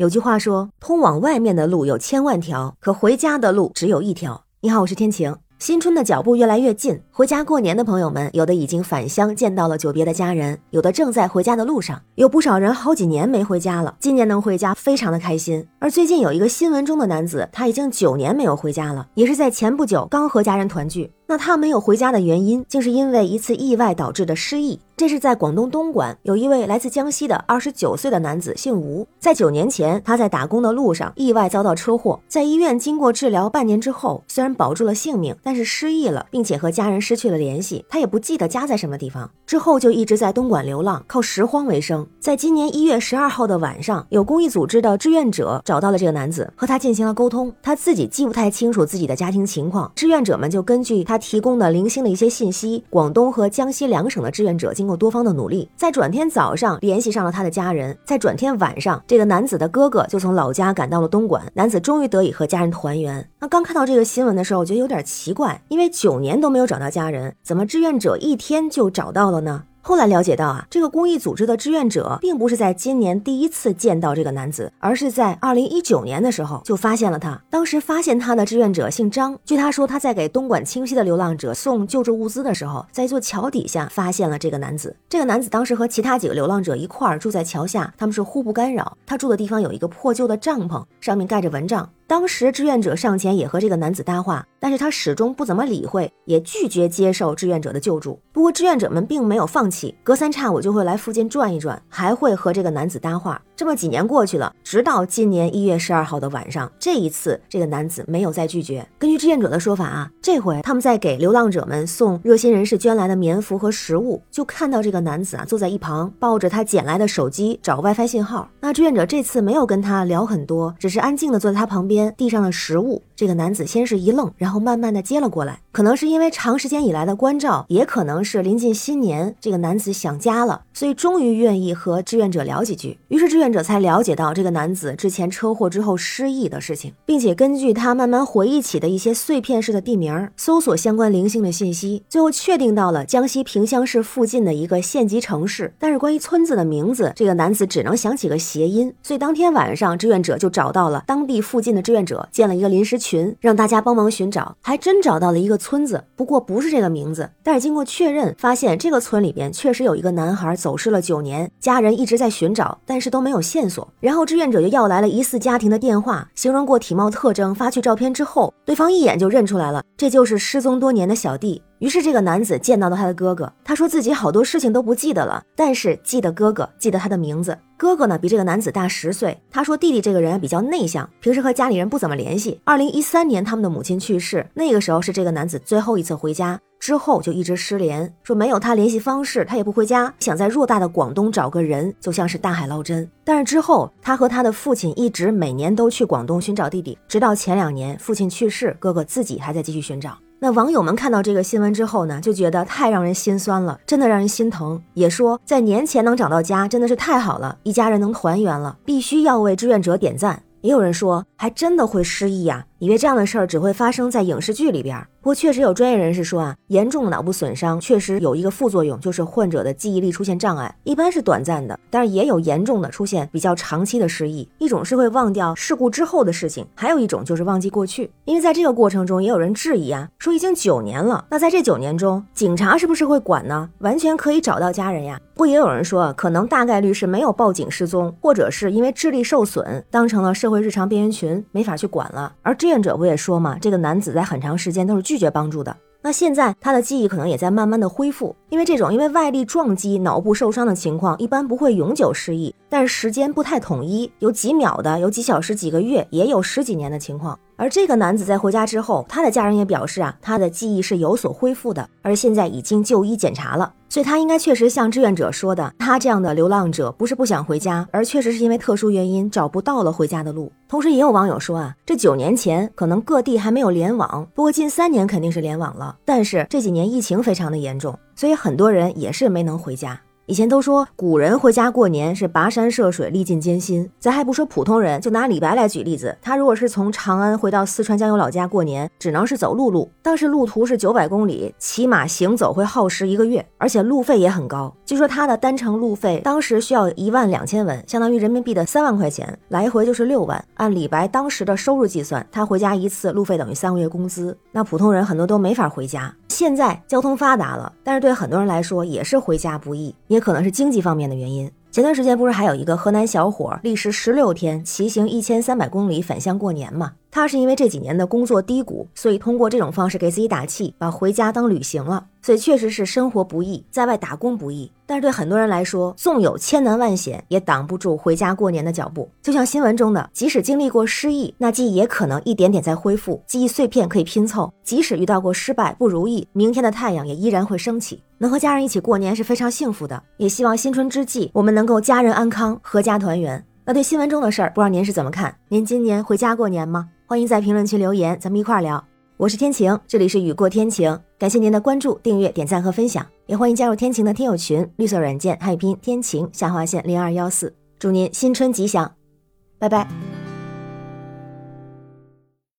有句话说，通往外面的路有千万条，可回家的路只有一条。你好，我是天晴。新春的脚步越来越近，回家过年的朋友们，有的已经返乡见到了久别的家人，有的正在回家的路上，有不少人好几年没回家了，今年能回家，非常的开心。而最近有一个新闻中的男子，他已经九年没有回家了，也是在前不久刚和家人团聚。那他没有回家的原因，竟是因为一次意外导致的失忆。这是在广东东莞，有一位来自江西的二十九岁的男子，姓吴。在九年前，他在打工的路上意外遭到车祸，在医院经过治疗半年之后，虽然保住了性命，但是失忆了，并且和家人失去了联系。他也不记得家在什么地方，之后就一直在东莞流浪，靠拾荒为生。在今年一月十二号的晚上，有公益组织的志愿者找到了这个男子，和他进行了沟通。他自己记不太清楚自己的家庭情况，志愿者们就根据他。提供的零星的一些信息，广东和江西两省的志愿者经过多方的努力，在转天早上联系上了他的家人，在转天晚上，这个男子的哥哥就从老家赶到了东莞，男子终于得以和家人团圆。那刚看到这个新闻的时候，我觉得有点奇怪，因为九年都没有找到家人，怎么志愿者一天就找到了呢？后来了解到啊，这个公益组织的志愿者并不是在今年第一次见到这个男子，而是在二零一九年的时候就发现了他。当时发现他的志愿者姓张，据他说，他在给东莞清溪的流浪者送救助物资的时候，在一座桥底下发现了这个男子。这个男子当时和其他几个流浪者一块儿住在桥下，他们是互不干扰。他住的地方有一个破旧的帐篷，上面盖着蚊帐。当时志愿者上前也和这个男子搭话，但是他始终不怎么理会，也拒绝接受志愿者的救助。不过志愿者们并没有放弃，隔三差五就会来附近转一转，还会和这个男子搭话。这么几年过去了，直到今年一月十二号的晚上，这一次这个男子没有再拒绝。根据志愿者的说法啊，这回他们在给流浪者们送热心人士捐来的棉服和食物，就看到这个男子啊坐在一旁，抱着他捡来的手机找 WiFi 信号。那志愿者这次没有跟他聊很多，只是安静的坐在他旁边，递上了食物。这个男子先是一愣，然后慢慢的接了过来。可能是因为长时间以来的关照，也可能是临近新年，这个男子想家了，所以终于愿意和志愿者聊几句。于是志愿。者才了解到这个男子之前车祸之后失忆的事情，并且根据他慢慢回忆起的一些碎片式的地名，搜索相关零星的信息，最后确定到了江西萍乡市附近的一个县级城市。但是关于村子的名字，这个男子只能想起个谐音，所以当天晚上志愿者就找到了当地附近的志愿者，建了一个临时群，让大家帮忙寻找，还真找到了一个村子，不过不是这个名字。但是经过确认，发现这个村里边确实有一个男孩走失了九年，家人一直在寻找，但是都没有。线索，然后志愿者就要来了疑似家庭的电话，形容过体貌特征，发去照片之后，对方一眼就认出来了，这就是失踪多年的小弟。于是这个男子见到了他的哥哥，他说自己好多事情都不记得了，但是记得哥哥，记得他的名字。哥哥呢比这个男子大十岁，他说弟弟这个人比较内向，平时和家里人不怎么联系。二零一三年他们的母亲去世，那个时候是这个男子最后一次回家。之后就一直失联，说没有他联系方式，他也不回家。想在偌大的广东找个人，就像是大海捞针。但是之后，他和他的父亲一直每年都去广东寻找弟弟，直到前两年父亲去世，哥哥自己还在继续寻找。那网友们看到这个新闻之后呢，就觉得太让人心酸了，真的让人心疼。也说在年前能找到家，真的是太好了，一家人能团圆了，必须要为志愿者点赞。也有人说，还真的会失忆呀。以为这样的事儿只会发生在影视剧里边，不过确实有专业人士说啊，严重的脑部损伤确实有一个副作用，就是患者的记忆力出现障碍，一般是短暂的，但是也有严重的出现比较长期的失忆。一种是会忘掉事故之后的事情，还有一种就是忘记过去。因为在这个过程中，也有人质疑啊，说已经九年了，那在这九年中，警察是不是会管呢？完全可以找到家人呀。不也有人说，可能大概率是没有报警失踪，或者是因为智力受损，当成了社会日常边缘群，没法去管了。而。志愿者不也说嘛，这个男子在很长时间都是拒绝帮助的。那现在他的记忆可能也在慢慢的恢复，因为这种因为外力撞击脑部受伤的情况，一般不会永久失忆，但是时间不太统一，有几秒的，有几小时、几个月，也有十几年的情况。而这个男子在回家之后，他的家人也表示啊，他的记忆是有所恢复的，而现在已经就医检查了，所以他应该确实像志愿者说的，他这样的流浪者不是不想回家，而确实是因为特殊原因找不到了回家的路。同时也有网友说啊，这九年前可能各地还没有联网，不过近三年肯定是联网了，但是这几年疫情非常的严重，所以很多人也是没能回家。以前都说古人回家过年是跋山涉水，历尽艰辛。咱还不说普通人，就拿李白来举例子，他如果是从长安回到四川江油老家过年，只能是走陆路，当时路途是九百公里，骑马行走会耗时一个月，而且路费也很高。据说他的单程路费当时需要一万两千文，相当于人民币的三万块钱，来回就是六万。按李白当时的收入计算，他回家一次路费等于三个月工资。那普通人很多都没法回家。现在交通发达了，但是对很多人来说也是回家不易，也可能是经济方面的原因。前段时间不是还有一个河南小伙历时十六天骑行一千三百公里返乡过年吗？他是因为这几年的工作低谷，所以通过这种方式给自己打气，把回家当旅行了。所以确实是生活不易，在外打工不易。但是对很多人来说，纵有千难万险，也挡不住回家过年的脚步。就像新闻中的，即使经历过失意，那记忆也可能一点点在恢复，记忆碎片可以拼凑。即使遇到过失败不如意，明天的太阳也依然会升起。能和家人一起过年是非常幸福的，也希望新春之际我们能够家人安康，阖家团圆。那对新闻中的事儿，不知道您是怎么看？您今年回家过年吗？欢迎在评论区留言，咱们一块儿聊。我是天晴，这里是雨过天晴，感谢您的关注、订阅、点赞和分享，也欢迎加入天晴的天友群，绿色软件汉语拼天晴下划线零二幺四，祝您新春吉祥，拜拜。